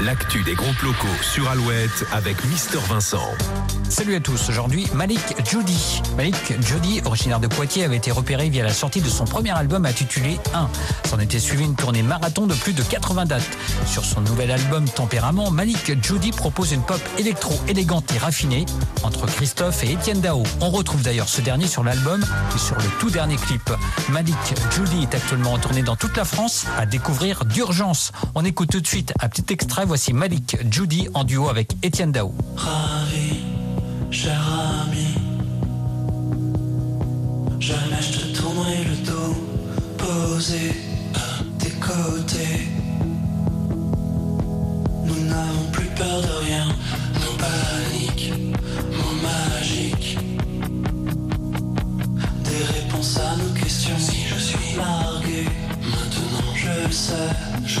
L'actu des groupes locaux sur Alouette avec Mister Vincent. Salut à tous, aujourd'hui Malik Judy. Malik Judy, originaire de Poitiers, avait été repéré via la sortie de son premier album intitulé 1. S'en était suivi une tournée marathon de plus de 80 dates. Sur son nouvel album Tempérament, Malik Judy propose une pop électro élégante et raffinée entre Christophe et Étienne Dao. On retrouve d'ailleurs ce dernier sur l'album et sur le tout dernier clip. Malik Judy est actuellement en tournée dans toute la France à découvrir d'urgence. On écoute tout de suite un petit extrait. Voici Malik Judy en duo avec Étienne Dao. Ravi, cher ami. Jamais je te tournerai le dos, posé à tes côtés. Nous n'avons plus peur de rien, nos paniques, mots magiques. Des réponses à nos questions. Si je suis largué, maintenant je le sais, je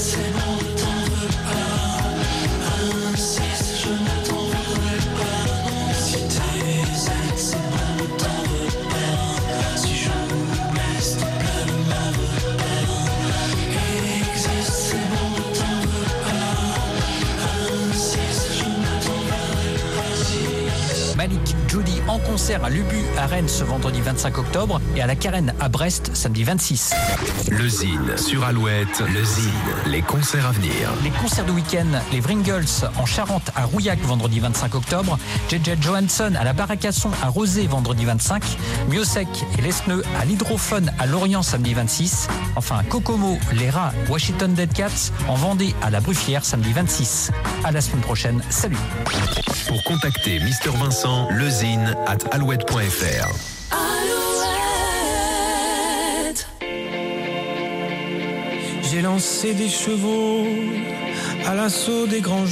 Malik Judy en concert à l'Ubu à Rennes ce vendredi 25 octobre et à la Carène à Brest samedi 26. Le Zine sur Alouette, le Zine, les concerts à venir. Les concerts de week-end, les Vringles en Charente à Rouillac vendredi 25 octobre, JJ Johansson à la Baracasson à Rosé vendredi 25, Miosec et Lesneux à l'Hydrophone à Lorient samedi 26, enfin Kokomo, les Rats, Washington Dead Cats en Vendée à la Bruffière samedi 26. À la semaine prochaine, salut Pour contacter Mister Vincent, lezine at alouette.fr. J'ai lancé des chevaux à l'assaut des grands jours.